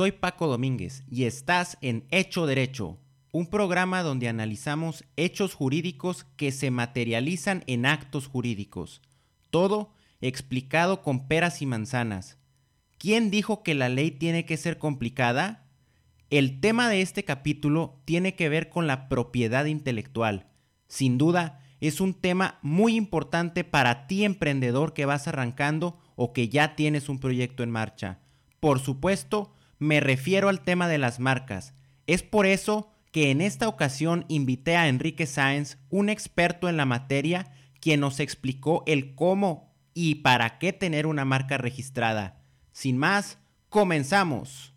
Soy Paco Domínguez y estás en Hecho Derecho, un programa donde analizamos hechos jurídicos que se materializan en actos jurídicos. Todo explicado con peras y manzanas. ¿Quién dijo que la ley tiene que ser complicada? El tema de este capítulo tiene que ver con la propiedad intelectual. Sin duda, es un tema muy importante para ti emprendedor que vas arrancando o que ya tienes un proyecto en marcha. Por supuesto, me refiero al tema de las marcas. Es por eso que en esta ocasión invité a Enrique Sáenz, un experto en la materia, quien nos explicó el cómo y para qué tener una marca registrada. Sin más, comenzamos.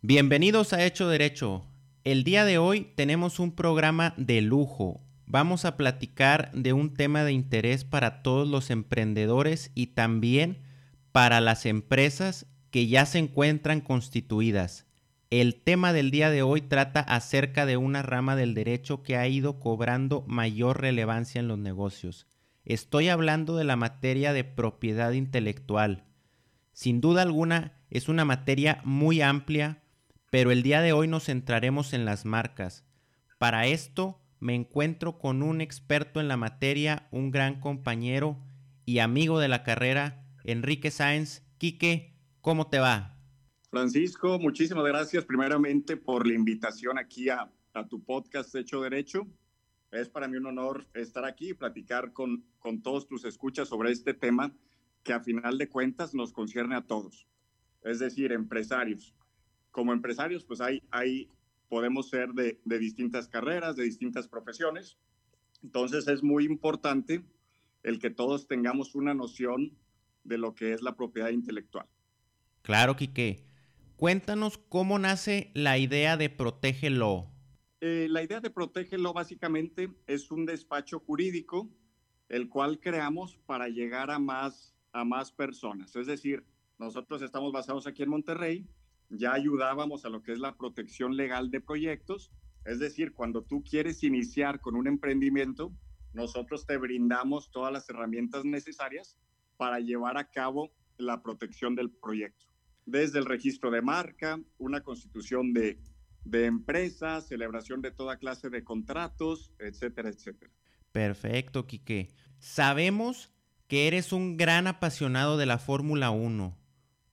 Bienvenidos a Hecho Derecho. El día de hoy tenemos un programa de lujo. Vamos a platicar de un tema de interés para todos los emprendedores y también para las empresas que ya se encuentran constituidas. El tema del día de hoy trata acerca de una rama del derecho que ha ido cobrando mayor relevancia en los negocios. Estoy hablando de la materia de propiedad intelectual. Sin duda alguna es una materia muy amplia, pero el día de hoy nos centraremos en las marcas. Para esto me encuentro con un experto en la materia, un gran compañero y amigo de la carrera, Enrique Sáenz. Quique, ¿cómo te va? Francisco, muchísimas gracias primeramente por la invitación aquí a, tu podcast Hecho Derecho. Es para mí un honor estar aquí y platicar con, todos tus escuchas sobre este tema que a final de cuentas nos concierne a todos, es decir, empresarios. Como empresarios, pues hay, podemos ser de distintas carreras, de distintas profesiones. Entonces es muy importante el que todos tengamos una noción de lo que es la propiedad intelectual. Claro, Quique. Cuéntanos cómo nace la idea de Protégelo. Eh, la idea de Protégelo básicamente es un despacho jurídico el cual creamos para llegar a más, a más personas. Es decir, nosotros estamos basados aquí en Monterrey, ya ayudábamos a lo que es la protección legal de proyectos. Es decir, cuando tú quieres iniciar con un emprendimiento, nosotros te brindamos todas las herramientas necesarias para llevar a cabo la protección del proyecto. Desde el registro de marca, una constitución de, de empresa, celebración de toda clase de contratos, etcétera, etcétera. Perfecto, Quique. Sabemos que eres un gran apasionado de la Fórmula 1.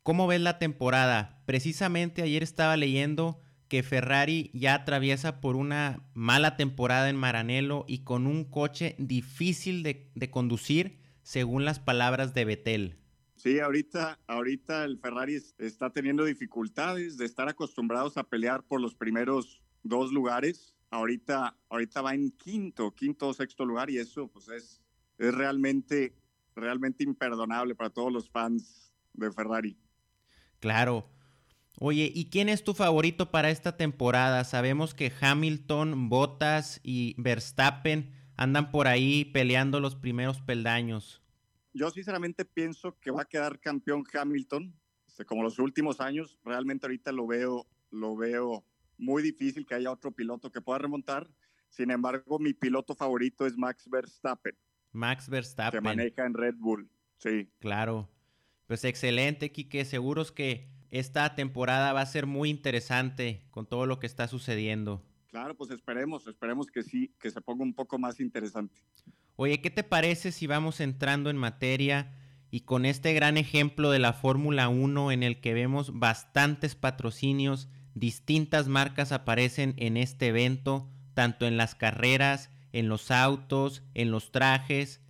¿Cómo ves la temporada? Precisamente ayer estaba leyendo que Ferrari ya atraviesa por una mala temporada en Maranello y con un coche difícil de, de conducir según las palabras de Betel. Sí, ahorita, ahorita el Ferrari está teniendo dificultades de estar acostumbrados a pelear por los primeros dos lugares. Ahorita, ahorita va en quinto, quinto o sexto lugar y eso pues es, es realmente, realmente imperdonable para todos los fans de Ferrari. Claro. Oye, ¿y quién es tu favorito para esta temporada? Sabemos que Hamilton, Bottas y Verstappen andan por ahí peleando los primeros peldaños. Yo sinceramente pienso que va a quedar campeón Hamilton, este, como los últimos años. Realmente ahorita lo veo, lo veo muy difícil que haya otro piloto que pueda remontar. Sin embargo, mi piloto favorito es Max Verstappen. Max Verstappen. Que maneja en Red Bull, sí. Claro. Pues excelente, Quique. Seguros que esta temporada va a ser muy interesante con todo lo que está sucediendo. Claro, pues esperemos, esperemos que sí, que se ponga un poco más interesante. Oye, ¿qué te parece si vamos entrando en materia y con este gran ejemplo de la Fórmula 1 en el que vemos bastantes patrocinios, distintas marcas aparecen en este evento, tanto en las carreras, en los autos, en los trajes.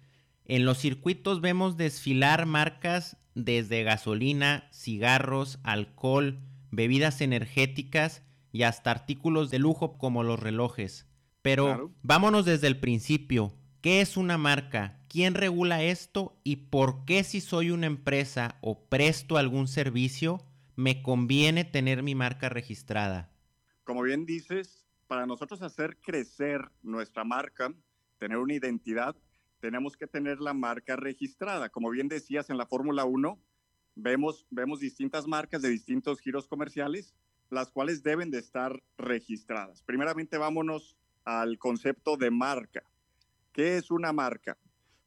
En los circuitos vemos desfilar marcas desde gasolina, cigarros, alcohol, bebidas energéticas y hasta artículos de lujo como los relojes. Pero vámonos desde el principio. ¿Qué es una marca? ¿Quién regula esto? ¿Y por qué si soy una empresa o presto algún servicio, me conviene tener mi marca registrada? Como bien dices, para nosotros hacer crecer nuestra marca, tener una identidad, tenemos que tener la marca registrada. Como bien decías en la Fórmula 1, vemos, vemos distintas marcas de distintos giros comerciales, las cuales deben de estar registradas. Primeramente vámonos al concepto de marca. ¿Qué es una marca?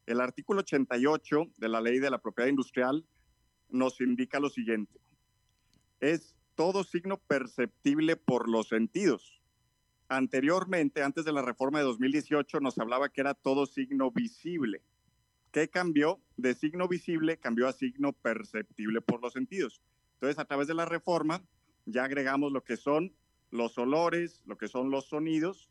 El artículo 88 de la ley de la propiedad industrial nos indica lo siguiente. Es todo signo perceptible por los sentidos. Anteriormente, antes de la reforma de 2018, nos hablaba que era todo signo visible. ¿Qué cambió? De signo visible cambió a signo perceptible por los sentidos. Entonces, a través de la reforma, ya agregamos lo que son los olores, lo que son los sonidos,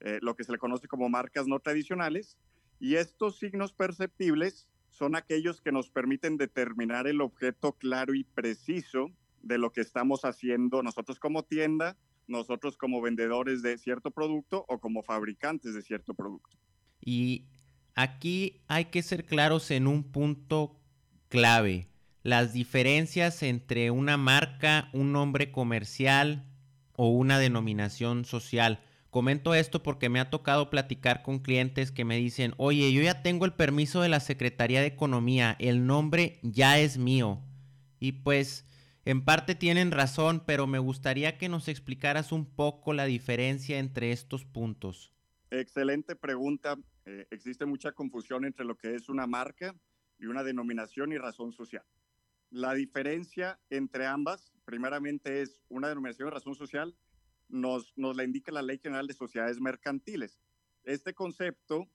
eh, lo que se le conoce como marcas no tradicionales, y estos signos perceptibles son aquellos que nos permiten determinar el objeto claro y preciso de lo que estamos haciendo nosotros como tienda, nosotros como vendedores de cierto producto o como fabricantes de cierto producto. Y aquí hay que ser claros en un punto clave, las diferencias entre una marca, un nombre comercial o una denominación social. Comento esto porque me ha tocado platicar con clientes que me dicen, oye, yo ya tengo el permiso de la Secretaría de Economía, el nombre ya es mío. Y pues en parte tienen razón, pero me gustaría que nos explicaras un poco la diferencia entre estos puntos. Excelente pregunta. Eh, existe mucha confusión entre lo que es una marca y una denominación y razón social. La diferencia entre ambas, primeramente, es una denominación y razón social nos, nos la indica la Ley General de Sociedades Mercantiles. Este concepto,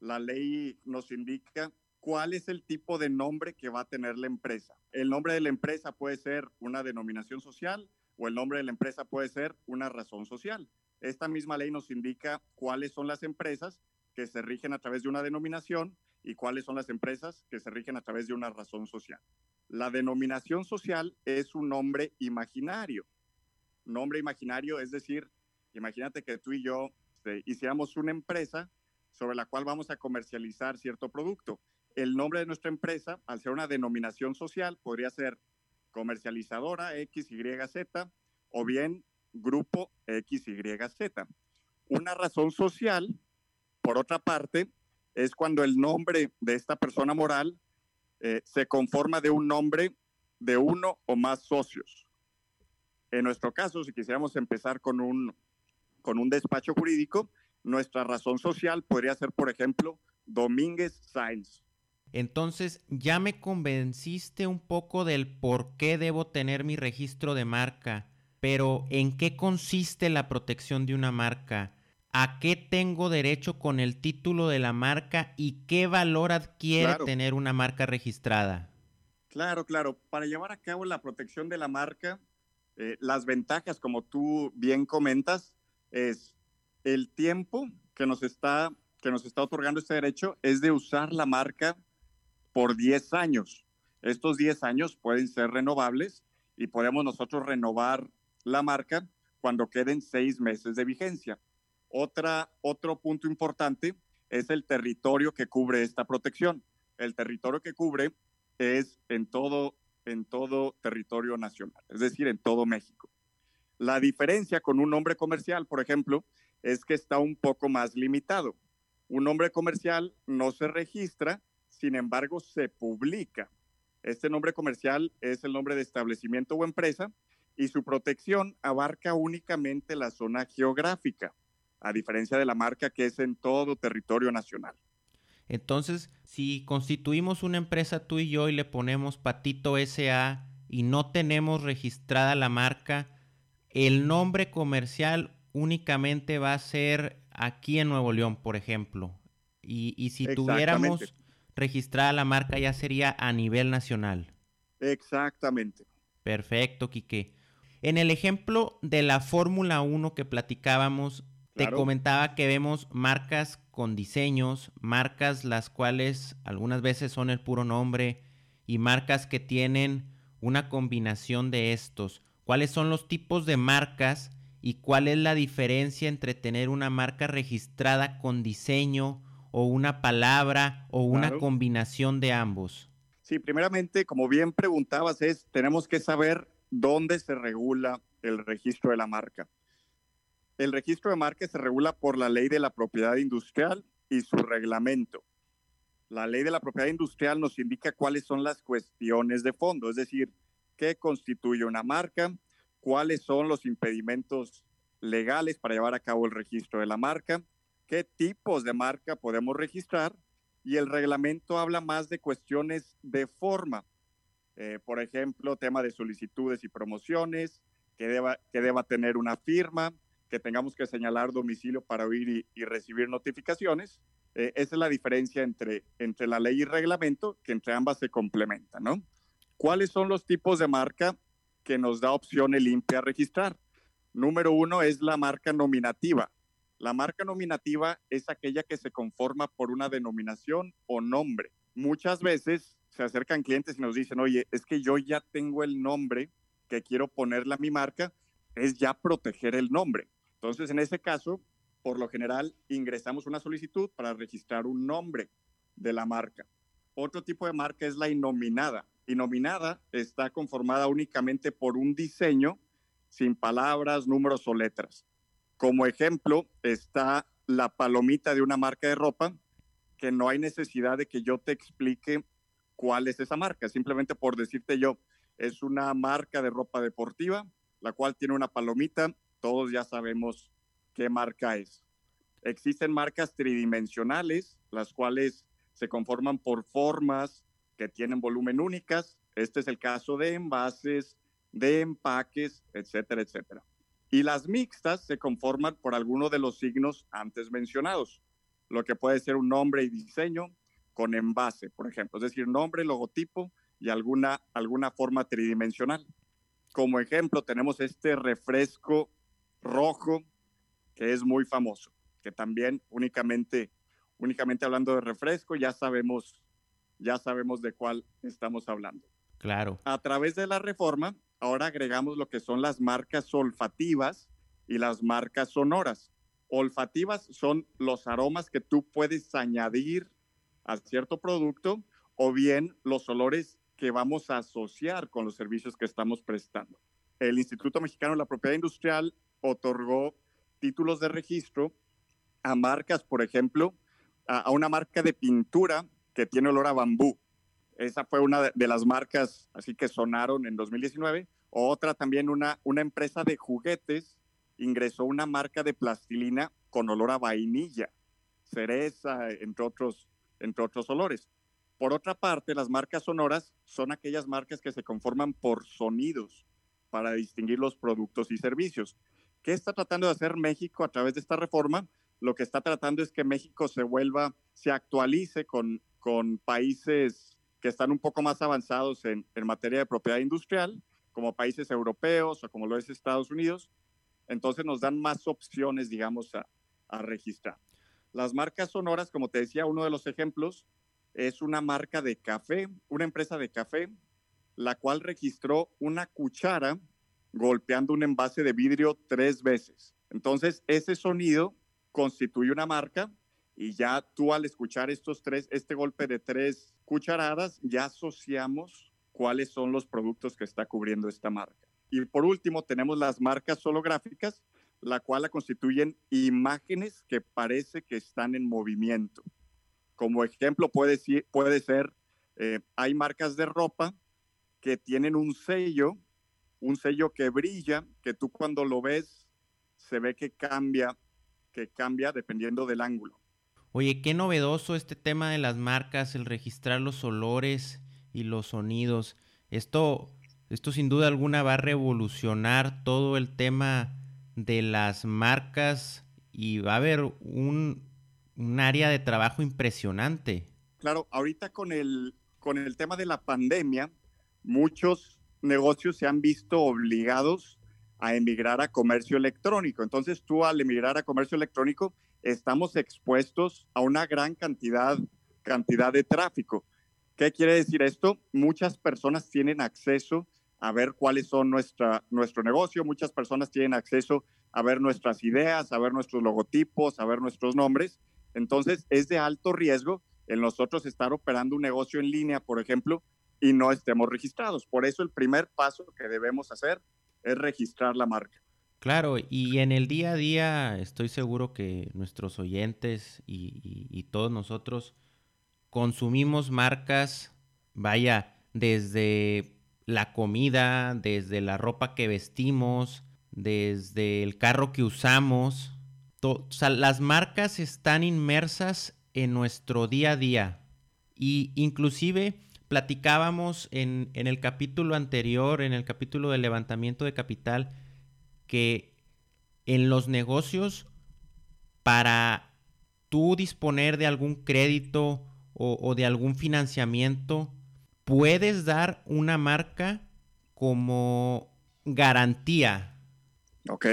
la ley nos indica cuál es el tipo de nombre que va a tener la empresa. El nombre de la empresa puede ser una denominación social o el nombre de la empresa puede ser una razón social. Esta misma ley nos indica cuáles son las empresas que se rigen a través de una denominación y cuáles son las empresas que se rigen a través de una razón social. La denominación social es un nombre imaginario nombre imaginario, es decir, imagínate que tú y yo este, hiciéramos una empresa sobre la cual vamos a comercializar cierto producto. El nombre de nuestra empresa, al ser una denominación social, podría ser comercializadora XYZ o bien grupo XYZ. Una razón social, por otra parte, es cuando el nombre de esta persona moral eh, se conforma de un nombre de uno o más socios. En nuestro caso, si quisiéramos empezar con un, con un despacho jurídico, nuestra razón social podría ser, por ejemplo, Domínguez Sainz. Entonces, ya me convenciste un poco del por qué debo tener mi registro de marca, pero ¿en qué consiste la protección de una marca? ¿A qué tengo derecho con el título de la marca y qué valor adquiere tener una marca registrada? Claro, claro. Para llevar a cabo la protección de la marca, eh, las ventajas, como tú bien comentas, es el tiempo que nos está que nos está otorgando este derecho es de usar la marca por 10 años. Estos 10 años pueden ser renovables y podemos nosotros renovar la marca cuando queden seis meses de vigencia. Otra, otro punto importante es el territorio que cubre esta protección. El territorio que cubre es en todo en todo territorio nacional, es decir, en todo México. La diferencia con un nombre comercial, por ejemplo, es que está un poco más limitado. Un nombre comercial no se registra, sin embargo, se publica. Este nombre comercial es el nombre de establecimiento o empresa y su protección abarca únicamente la zona geográfica, a diferencia de la marca que es en todo territorio nacional. Entonces, si constituimos una empresa tú y yo y le ponemos Patito SA y no tenemos registrada la marca, el nombre comercial únicamente va a ser aquí en Nuevo León, por ejemplo. Y, si tuviéramos registrada la marca ya sería a nivel nacional. Exactamente. Perfecto, Quique. En el ejemplo de la Fórmula 1 que platicábamos, te comentaba que vemos marcas con diseños, marcas las cuales algunas veces son el puro nombre y marcas que tienen una combinación de estos. ¿Cuáles son los tipos de marcas y cuál es la diferencia entre tener una marca registrada con diseño o una palabra o una combinación de ambos? Sí, primeramente, como bien preguntabas, es tenemos que saber ¿dónde se regula el registro de la marca? El registro de marca se regula por la ley de la propiedad industrial y su reglamento. La ley de la propiedad industrial nos indica cuáles son las cuestiones de fondo, es decir, qué constituye una marca, cuáles son los impedimentos legales para llevar a cabo el registro de la marca, qué tipos de marca podemos registrar y el reglamento habla más de cuestiones de forma. Eh, por ejemplo, tema de solicitudes y promociones, que deba, que deba tener una firma, que tengamos que señalar domicilio para oír y, recibir notificaciones. Eh, esa es la diferencia entre, entre la ley y reglamento, que entre ambas se complementan, ¿no? ¿Cuáles son los tipos de marca que nos da opción el INPE a registrar? Número uno es la marca nominativa. La marca nominativa es aquella que se conforma por una denominación o nombre. Muchas veces se acercan clientes y nos dicen, oye, es que yo ya tengo el nombre que quiero ponerle a mi marca, es ya proteger el nombre. Entonces, en ese caso, por lo general, ingresamos una solicitud para registrar un nombre de la marca. Otro tipo de marca es la innominada. Innominada está conformada únicamente por un diseño sin palabras, números o letras. Como ejemplo está la palomita de una marca de ropa, que no hay necesidad de que yo te explique cuál es esa marca. Simplemente por decirte yo, es una marca de ropa deportiva, la cual tiene una palomita, todos ya sabemos qué marca es. Existen marcas tridimensionales, las cuales se conforman por formas que tienen volumen únicas. Este es el caso de envases, de empaques, etcétera, etcétera. Y las mixtas se conforman por alguno de los signos antes mencionados, lo que puede ser un nombre y diseño, con envase, por ejemplo, es decir, nombre, logotipo y alguna, alguna forma tridimensional. Como ejemplo, tenemos este refresco rojo que es muy famoso, que también únicamente, únicamente hablando de refresco ya sabemos, ya sabemos de cuál estamos hablando. Claro. A través de la reforma, ahora agregamos lo que son las marcas olfativas y las marcas sonoras. Olfativas son los aromas que tú puedes añadir a cierto producto o bien los olores que vamos a asociar con los servicios que estamos prestando. El Instituto Mexicano de la Propiedad Industrial otorgó títulos de registro a marcas, por ejemplo, a, una marca de pintura que tiene olor a bambú. Esa fue una de, las marcas así que sonaron en 2019. Otra también, una, una empresa de juguetes ingresó una marca de plastilina con olor a vainilla, cereza, entre otros entre otros olores. Por otra parte, las marcas sonoras son aquellas marcas que se conforman por sonidos para distinguir los productos y servicios. ¿Qué está tratando de hacer México a través de esta reforma? Lo que está tratando es que México se vuelva, se actualice con, con países que están un poco más avanzados en, en materia de propiedad industrial, como países europeos o como lo es Estados Unidos. Entonces nos dan más opciones, digamos, a, a registrar. Las marcas sonoras, como te decía, uno de los ejemplos es una marca de café, una empresa de café, la cual registró una cuchara golpeando un envase de vidrio tres veces. Entonces, ese sonido constituye una marca y ya tú al escuchar estos tres, este golpe de tres cucharadas, ya asociamos cuáles son los productos que está cubriendo esta marca. Y por último, tenemos las marcas holográficas, la cual la constituyen imágenes que parece que están en movimiento. Como ejemplo puede, puede ser, eh, hay marcas de ropa que tienen un sello, un sello que brilla, que tú cuando lo ves se ve que cambia, que cambia dependiendo del ángulo. Oye, qué novedoso este tema de las marcas, el registrar los olores y los sonidos. Esto, esto sin duda alguna va a revolucionar todo el tema de las marcas y va a haber un, área de trabajo impresionante. Claro, ahorita con el, con el tema de la pandemia, muchos negocios se han visto obligados a emigrar a comercio electrónico. Entonces tú al emigrar a comercio electrónico estamos expuestos a una gran cantidad, cantidad de tráfico. ¿Qué quiere decir esto? Muchas personas tienen acceso a ver cuáles son nuestra, nuestro negocio. Muchas personas tienen acceso a ver nuestras ideas, a ver nuestros logotipos, a ver nuestros nombres. Entonces, es de alto riesgo el nosotros estar operando un negocio en línea, por ejemplo, y no estemos registrados. Por eso el primer paso que debemos hacer es registrar la marca. Claro, y en el día a día estoy seguro que nuestros oyentes y, todos nosotros consumimos marcas, vaya, desde la comida, desde la ropa que vestimos, desde el carro que usamos. las marcas están inmersas en nuestro día a día. Y inclusive platicábamos en, en el capítulo anterior, en el capítulo del levantamiento de capital, que en los negocios, para tú disponer de algún crédito o, de algún financiamiento, puedes dar una marca como garantía. Ok.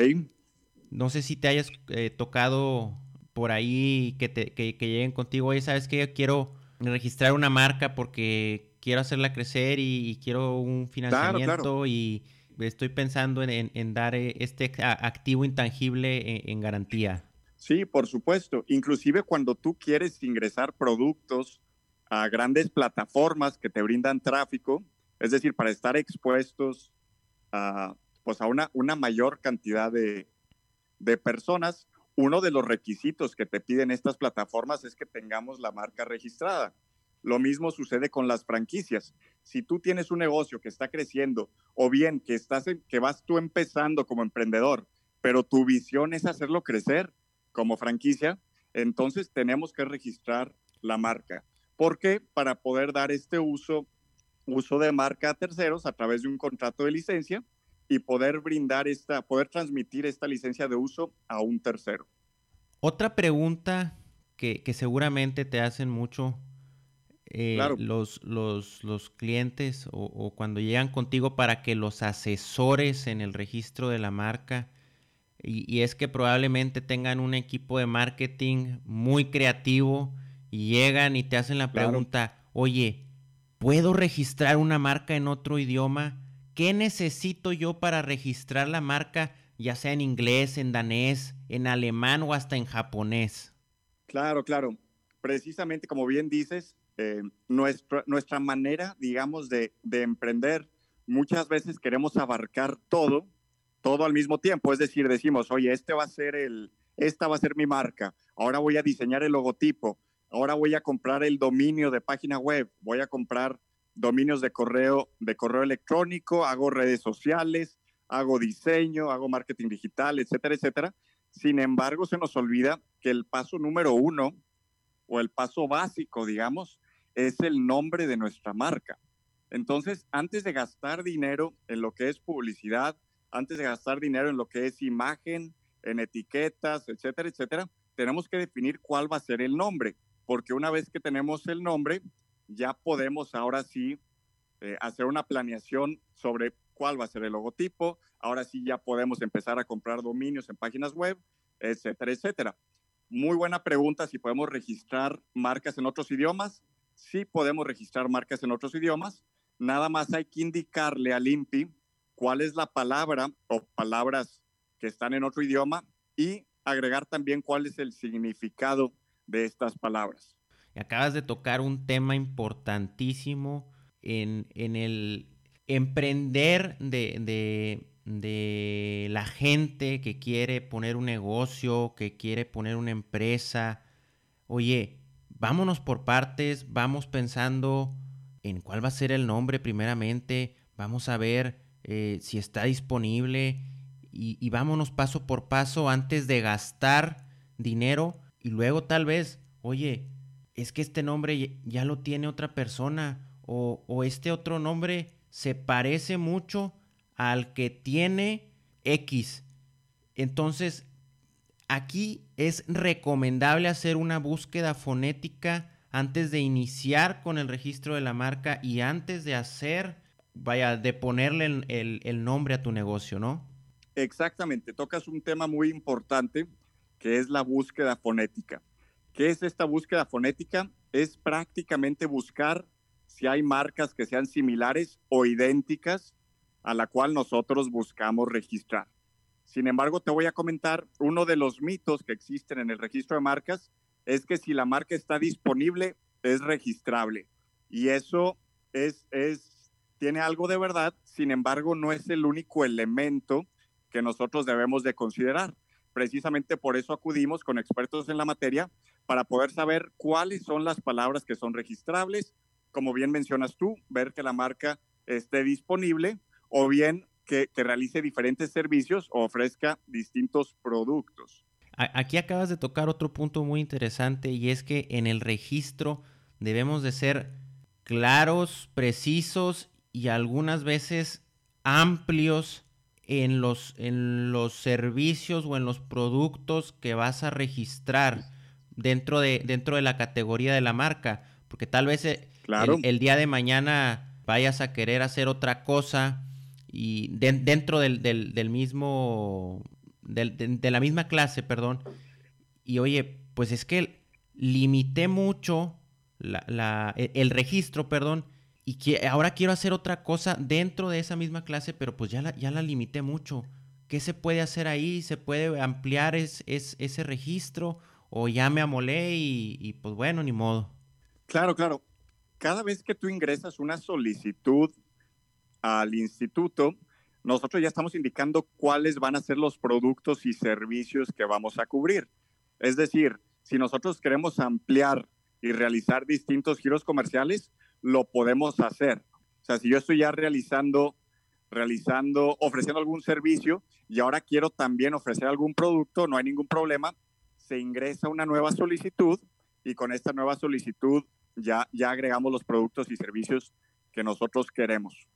No sé si te hayas eh, tocado por ahí que, te, que, lleguen contigo, oye, ¿sabes qué? Quiero registrar una marca porque quiero hacerla crecer y, quiero un financiamiento y estoy pensando en, dar eh, este activo intangible en, garantía. Sí, por supuesto. Inclusive cuando tú quieres ingresar productos a grandes plataformas que te brindan tráfico, es decir, para estar expuestos a, pues a una, una mayor cantidad de, de personas, uno de los requisitos que te piden estas plataformas es que tengamos la marca registrada. Lo mismo sucede con las franquicias. Si tú tienes un negocio que está creciendo o bien que, estás que vas tú empezando como emprendedor, pero tu visión es hacerlo crecer como franquicia, entonces tenemos que registrar la marca. ¿Por qué? Para poder dar este uso, uso de marca a terceros a través de un contrato de licencia y poder brindar esta, poder transmitir esta licencia de uso a un tercero. Otra pregunta que, que seguramente te hacen mucho eh, los, los, clientes o, cuando llegan contigo para que los asesores en el registro de la marca. Y, es que probablemente tengan un equipo de marketing muy creativo y llegan y te hacen la pregunta, oye, ¿puedo registrar una marca en otro idioma? ¿Qué necesito yo para registrar la marca, ya sea en inglés, en danés, en alemán o hasta en japonés? Claro, claro. Precisamente como bien dices, eh, nuestra, nuestra manera, digamos, de, de, emprender, muchas veces queremos abarcar todo, todo al mismo tiempo. Es decir, decimos, oye, este va a ser el, esta va a ser mi marca, ahora voy a diseñar el logotipo, ahora voy a comprar el dominio de página web, voy a comprar dominios de correo, de correo electrónico, hago redes sociales, hago diseño, hago marketing digital, etcétera, etcétera. Sin embargo, se nos olvida que el paso número uno o el paso básico, digamos, es el nombre de nuestra marca. Entonces, antes de gastar dinero en lo que es publicidad, antes de gastar dinero en lo que es imagen, en etiquetas, etcétera, etcétera, tenemos que definir cuál va a ser el nombre, porque una vez que tenemos el nombre, ya podemos ahora sí eh, hacer una planeación sobre cuál va a ser el logotipo, ahora sí ya podemos empezar a comprar dominios en páginas web, etcétera, etcétera. Muy buena pregunta si podemos registrar marcas en otros idiomas sí podemos registrar marcas en otros idiomas, nada más hay que indicarle al INPI cuál es la palabra o palabras que están en otro idioma y agregar también cuál es el significado de estas palabras. Acabas de tocar un tema importantísimo en, el emprender de, de la gente que quiere poner un negocio, que quiere poner una empresa. Oye, vámonos por partes, vamos pensando en cuál va a ser el nombre primeramente, vamos a ver eh, si está disponible y, vámonos paso por paso antes de gastar dinero y luego tal vez, oye, es que este nombre ya lo tiene otra persona o, o este otro nombre se parece mucho al que tiene X. Entonces Aquí es recomendable hacer una búsqueda fonética antes de iniciar con el registro de la marca y antes de hacer, vaya, de ponerle el, nombre a tu negocio, ¿no? Exactamente, tocas un tema muy importante que es la búsqueda fonética. ¿Qué es esta búsqueda fonética? Es prácticamente buscar si hay marcas que sean similares o idénticas a la cual nosotros buscamos registrar. Sin embargo, te voy a comentar uno de los mitos que existen en el registro de marcas es que si la marca está disponible es registrable. Y eso es, tiene algo de verdad, sin embargo, no es el único elemento que nosotros debemos de considerar. Precisamente por eso acudimos con expertos en la materia para poder saber cuáles son las palabras que son registrables, como bien mencionas tú, ver que la marca esté disponible o bien que, que realice diferentes servicios o ofrezca distintos productos. Aquí acabas de tocar otro punto muy interesante y es que en el registro debemos de ser claros, precisos y algunas veces amplios en los, en los servicios o en los productos que vas a registrar dentro de, dentro de la categoría de la marca. Porque tal vez eh, el, día de mañana vayas a querer hacer otra cosa y dentro del, del mismo de, la misma clase, perdón, y oye, pues es que limité mucho la, e, el registro, perdón, y que ahora quiero hacer otra cosa dentro de esa misma clase, pero pues ya la, ya la limité mucho. ¿Qué se puede hacer ahí? ¿Se puede ampliar es, ese registro? ¿O ya me amolé y, y pues bueno, ni modo? Claro, claro. Cada vez que tú ingresas una solicitud al instituto, nosotros ya estamos indicando cuáles van a ser los productos y servicios que vamos a cubrir. Es decir, si nosotros queremos ampliar y realizar distintos giros comerciales, lo podemos hacer. O sea, si yo estoy ya realizando, realizando, ofreciendo algún servicio y ahora quiero también ofrecer algún producto, no hay ningún problema. Se ingresa una nueva solicitud y con esta nueva solicitud ya, ya agregamos los productos y servicios que nosotros queremos.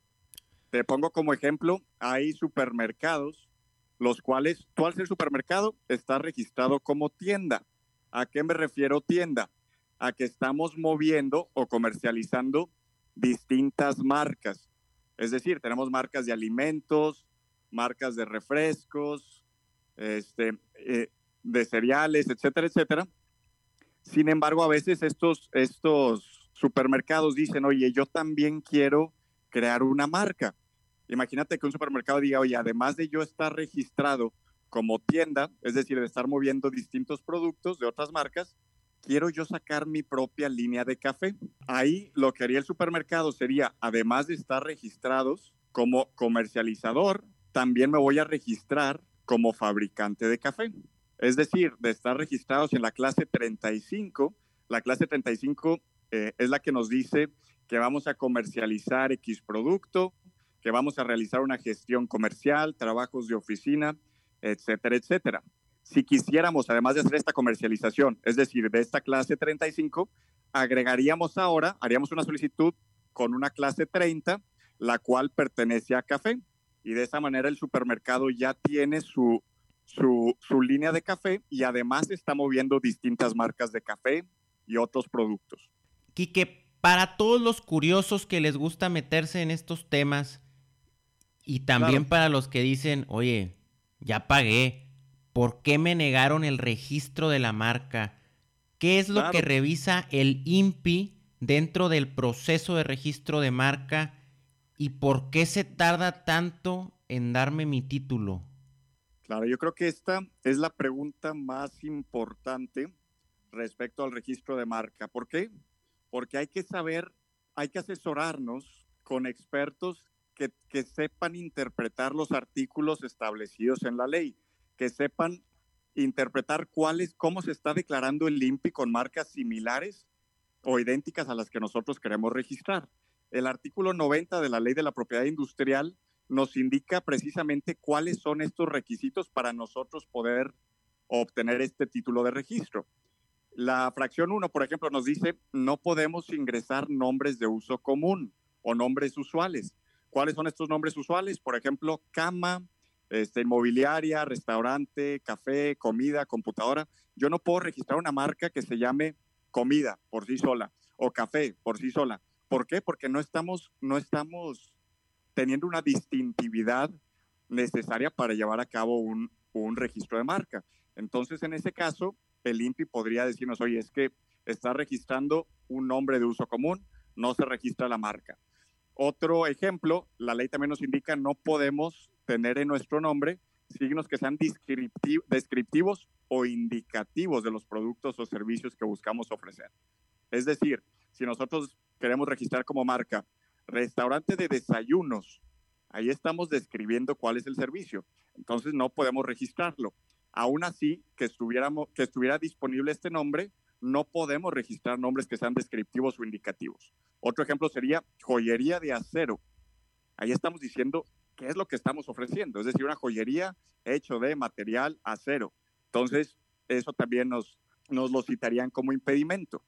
Te pongo como ejemplo, hay supermercados, los cuales tú al ser supermercado está registrado como tienda. ¿A qué me refiero tienda? A que estamos moviendo o comercializando distintas marcas. Es decir, tenemos marcas de alimentos, marcas de refrescos, este, eh, de cereales, etcétera, etcétera. Sin embargo, a veces estos, estos supermercados dicen, oye, yo también quiero crear una marca. Imagínate que un supermercado diga, oye, además de yo estar registrado como tienda, es decir, de estar moviendo distintos productos de otras marcas, quiero yo sacar mi propia línea de café. Ahí lo que haría el supermercado sería, además de estar registrados como comercializador, también me voy a registrar como fabricante de café. Es decir, de estar registrados en la clase 35, la clase 35 eh, es la que nos dice que vamos a comercializar X producto, que vamos a realizar una gestión comercial, trabajos de oficina, etcétera, etcétera. Si quisiéramos, además de hacer esta comercialización, es decir, de esta clase 35, agregaríamos ahora, haríamos una solicitud con una clase 30, la cual pertenece a café. Y de esa manera el supermercado ya tiene su, su, línea de café y además está moviendo distintas marcas de café y otros productos. Quique, para todos los curiosos que les gusta meterse en estos temas, y también para los que dicen, oye, ya pagué, ¿por qué me negaron el registro de la marca? ¿Qué es lo que revisa el INPI dentro del proceso de registro de marca? ¿Y por qué se tarda tanto en darme mi título? Claro, yo creo que esta es la pregunta más importante respecto al registro de marca. ¿Por qué? Porque hay que saber, hay que asesorarnos con expertos que, sepan interpretar los artículos establecidos en la ley, que sepan interpretar cuáles, cómo se está declarando el INPI con marcas similares o idénticas a las que nosotros queremos registrar. El artículo 90 de la Ley de la Propiedad Industrial nos indica precisamente cuáles son estos requisitos para nosotros poder obtener este título de registro. La fracción 1, por ejemplo, nos dice no podemos ingresar nombres de uso común o nombres usuales. ¿Cuáles son estos nombres usuales? Por ejemplo, cama, este, inmobiliaria, restaurante, café, comida, computadora. Yo no puedo registrar una marca que se llame comida por sí sola o café por sí sola. ¿Por qué? Porque no estamos, no estamos teniendo una distintividad necesaria para llevar a cabo un, un registro de marca. Entonces, en ese caso, el INPI podría decirnos, oye, es que está registrando un nombre de uso común, no se registra la marca. Otro ejemplo, la ley también nos indica no podemos tener en nuestro nombre signos que sean descriptivos o indicativos de los productos o servicios que buscamos ofrecer. Es decir, si nosotros queremos registrar como marca restaurante de desayunos, ahí estamos describiendo cuál es el servicio. Entonces no podemos registrarlo. Aún así, que, estuviera disponible este nombre, no podemos registrar nombres que sean descriptivos o indicativos. Otro ejemplo sería joyería de acero. Ahí estamos diciendo qué es lo que estamos ofreciendo, es decir, una joyería hecho de material acero. Entonces, eso también nos, nos lo citarían como impedimento.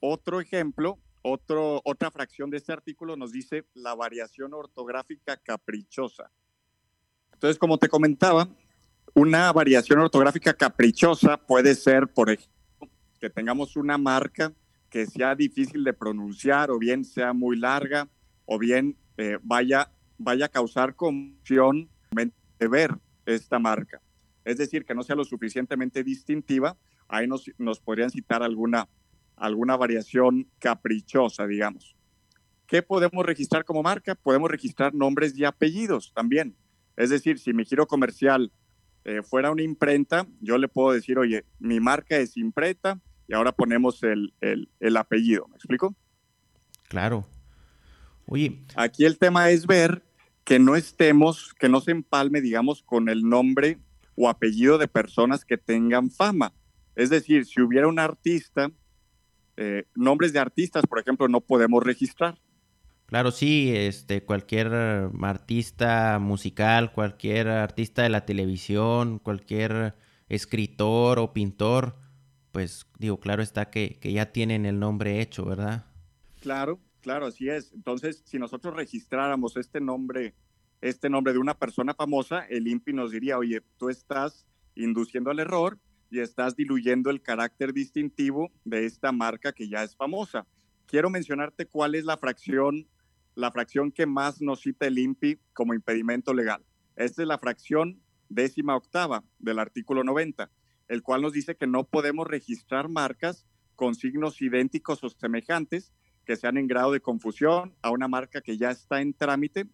Otro ejemplo, otro, otra fracción de este artículo nos dice la variación ortográfica caprichosa. Entonces, como te comentaba, una variación ortográfica caprichosa puede ser, por ejemplo, que tengamos una marca que sea difícil de pronunciar o bien sea muy larga o bien eh, vaya, vaya a causar confusión de ver esta marca. Es decir, que no sea lo suficientemente distintiva. Ahí nos, nos podrían citar alguna, alguna variación caprichosa, digamos. ¿Qué podemos registrar como marca? Podemos registrar nombres y apellidos también. Es decir, si mi giro comercial eh, fuera una imprenta, yo le puedo decir, oye, mi marca es imprenta y ahora ponemos el, el, apellido. ¿Me explico? Claro. Oye. Aquí el tema es ver que no estemos, que no se empalme, digamos, con el nombre o apellido de personas que tengan fama. Es decir, si hubiera un artista, eh, nombres de artistas, por ejemplo, no podemos registrar. Claro, sí, este, cualquier artista musical, cualquier artista de la televisión, cualquier escritor o pintor, pues digo, claro está que, que ya tienen el nombre hecho, ¿verdad? Claro, claro, así es. Entonces, si nosotros registráramos este nombre, este nombre de una persona famosa, el INPI nos diría, oye, tú estás induciendo al error y estás diluyendo el carácter distintivo de esta marca que ya es famosa. Quiero mencionarte cuál es la fracción la fracción que más nos cita el INPI como impedimento legal. Esta es la fracción décima octava del artículo 90, el cual nos dice que no podemos registrar marcas con signos idénticos o semejantes que sean en grado de confusión a una marca que ya está en trámite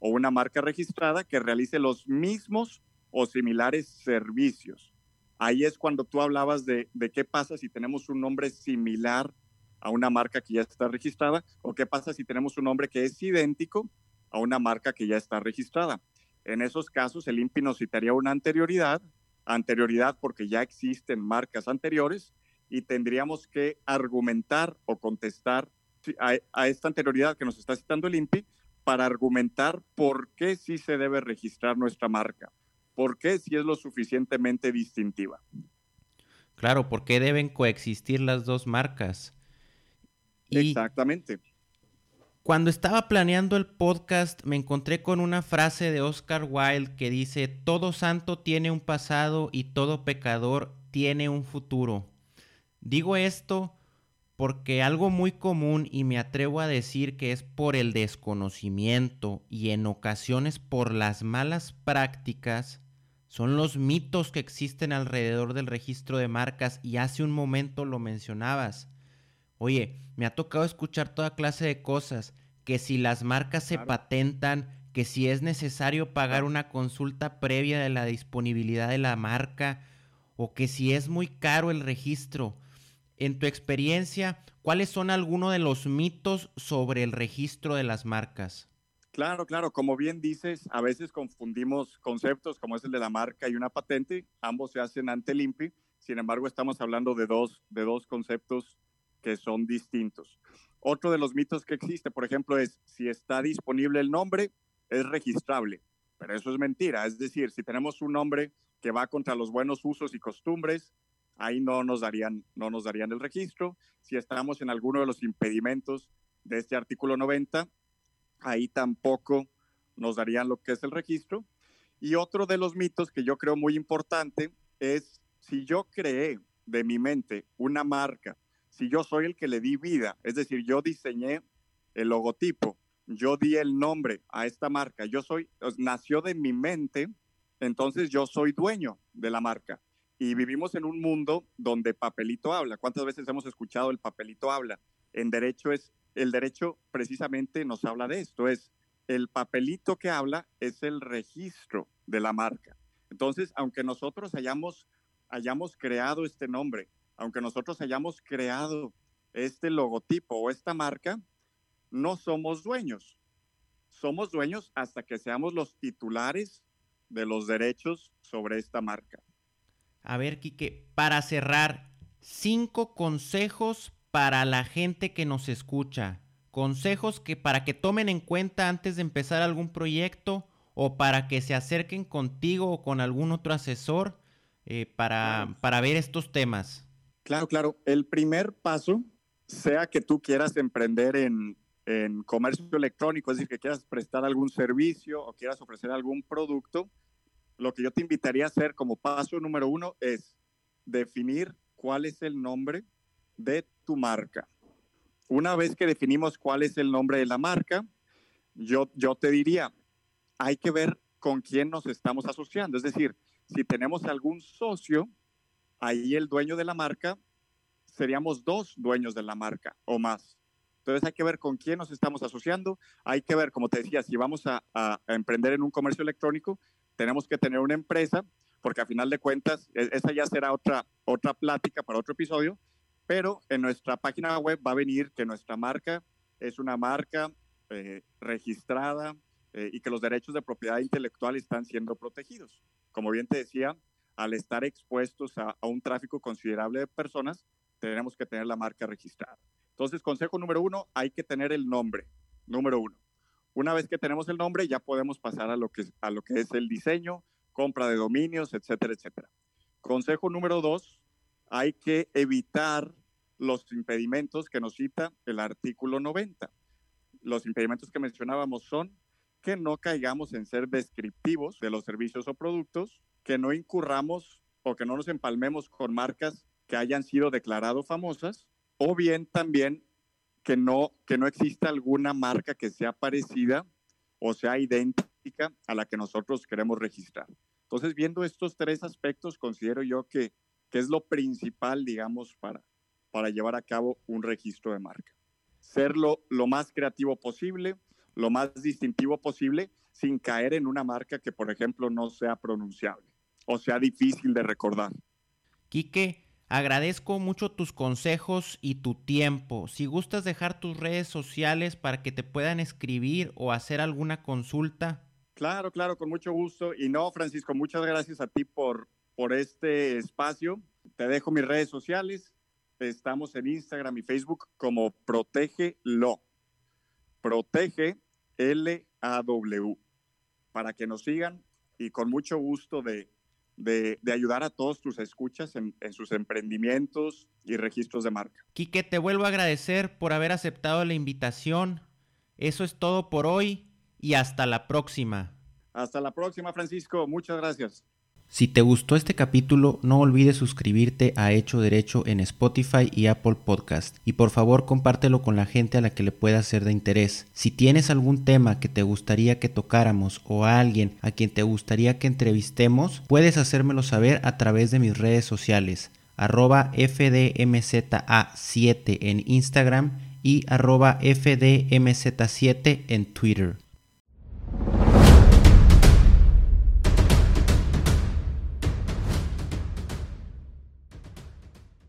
o una marca registrada que realice los mismos o similares servicios. Ahí es cuando tú hablabas de, qué pasa si tenemos un nombre similar a una marca que ya está registrada o qué pasa si tenemos un nombre que es idéntico a una marca que ya está registrada. En esos casos, el INPI nos citaría una anterioridad, anterioridad porque ya existen marcas anteriores y tendríamos que argumentar o contestar a, a esta anterioridad que nos está citando el INPI para argumentar por qué sí se debe registrar nuestra marca, por qué sí es lo suficientemente distintiva. Claro, ¿por qué deben coexistir las dos marcas? Exactamente. Cuando estaba planeando el podcast me encontré con una frase de Oscar Wilde que dice, todo santo tiene un pasado y todo pecador tiene un futuro. Digo esto porque algo muy común y me atrevo a decir que es por el desconocimiento y en ocasiones por las malas prácticas son los mitos que existen alrededor del registro de marcas y hace un momento lo mencionabas. Oye, me ha tocado escuchar toda clase de cosas, que si las marcas se patentan, que si es necesario pagar una consulta previa de la disponibilidad de la marca, o que si es muy caro el registro. En tu experiencia, ¿cuáles son algunos de los mitos sobre el registro de las marcas? Claro, claro, como bien dices, a veces confundimos conceptos como es el de la marca y una patente, ambos se hacen ante el INPI, sin embargo estamos hablando de dos, de dos conceptos que son distintos. Otro de los mitos que existe, por ejemplo, es si está disponible el nombre, es registrable. Pero eso es mentira. Es decir, si tenemos un nombre que va contra los buenos usos y costumbres, ahí no nos darían, no nos darían el registro. Si estamos en alguno de los impedimentos de este artículo 90, ahí tampoco nos darían lo que es el registro. Y otro de los mitos que yo creo muy importante es si yo creé de mi mente una marca si yo soy el que le di vida, es decir, yo diseñé el logotipo, yo di el nombre a esta marca, yo soy, nació de mi mente, entonces yo soy dueño de la marca. Y vivimos en un mundo donde papelito habla. ¿Cuántas veces hemos escuchado el papelito habla? En derecho es, el derecho precisamente nos habla de esto, es el papelito que habla es el registro de la marca. Entonces, aunque nosotros hayamos, hayamos creado este nombre, aunque nosotros hayamos creado este logotipo o esta marca, no somos dueños. Somos dueños hasta que seamos los titulares de los derechos sobre esta marca. A ver, Quique, para cerrar, cinco consejos para la gente que nos escucha. Consejos que para que tomen en cuenta antes de empezar algún proyecto o para que se acerquen contigo o con algún otro asesor eh, para, para ver estos temas. Claro, claro. El primer paso, sea que tú quieras emprender en, en comercio electrónico, es decir, que quieras prestar algún servicio o quieras ofrecer algún producto, lo que yo te invitaría a hacer como paso número uno es definir cuál es el nombre de tu marca. Una vez que definimos cuál es el nombre de la marca, yo, yo te diría, hay que ver con quién nos estamos asociando. Es decir, si tenemos algún socio, ahí el dueño de la marca, seríamos dos dueños de la marca o más. Entonces hay que ver con quién nos estamos asociando, hay que ver, como te decía, si vamos a, emprender en un comercio electrónico, tenemos que tener una empresa, porque a final de cuentas, e, esa ya será otra, otra plática para otro episodio, pero en nuestra página web va a venir que nuestra marca es una marca eh, registrada eh, y que los derechos de propiedad intelectual están siendo protegidos. Como bien te decía, al estar expuestos a, un tráfico considerable de personas, tenemos que tener la marca registrada. Entonces, consejo número uno, hay que tener el nombre, número uno. Una vez que tenemos el nombre, ya podemos pasar a lo que, a lo que es el diseño, compra de dominios, etcétera, etcétera. Consejo número dos, hay que evitar los impedimentos que nos cita el artículo 90. Los impedimentos que mencionábamos son que no caigamos en ser descriptivos de los servicios o productos, que no incurramos o que no nos empalmemos con marcas que hayan sido declarado famosas, o bien también que no, que no exista alguna marca que sea parecida o sea idéntica a la que nosotros queremos registrar. Entonces, viendo estos tres aspectos, considero yo que, que es lo principal, digamos, para, para llevar a cabo un registro de marca. Ser lo, lo más creativo posible, lo más distintivo posible, sin caer en una marca que, por ejemplo, no sea pronunciable o sea difícil de recordar. Quique, Agradezco mucho tus consejos y tu tiempo. Si gustas dejar tus redes sociales para que te puedan escribir o hacer alguna consulta. Claro, claro, con mucho gusto. Y no, Francisco, muchas gracias a ti por, por este espacio. Te dejo mis redes sociales. Estamos en Instagram y Facebook como Protégelo. Protege L-A-W. Para que nos sigan y con mucho gusto de, de, ayudar a todos tus escuchas en, en, sus emprendimientos y registros de marca. Quique, te vuelvo a agradecer por haber aceptado la invitación. Eso es todo por hoy y hasta la próxima. Hasta la próxima, Francisco. Muchas gracias. Si te gustó este capítulo, no olvides suscribirte a Hecho Derecho en Spotify y Apple Podcast. Y por favor compártelo con la gente a la que le pueda ser de interés. Si tienes algún tema que te gustaría que tocáramos o a alguien a quien te gustaría que entrevistemos, puedes hacérmelo saber a través de mis redes sociales arroba FDMZA7 en Instagram y arroba FDMZ7 en Twitter.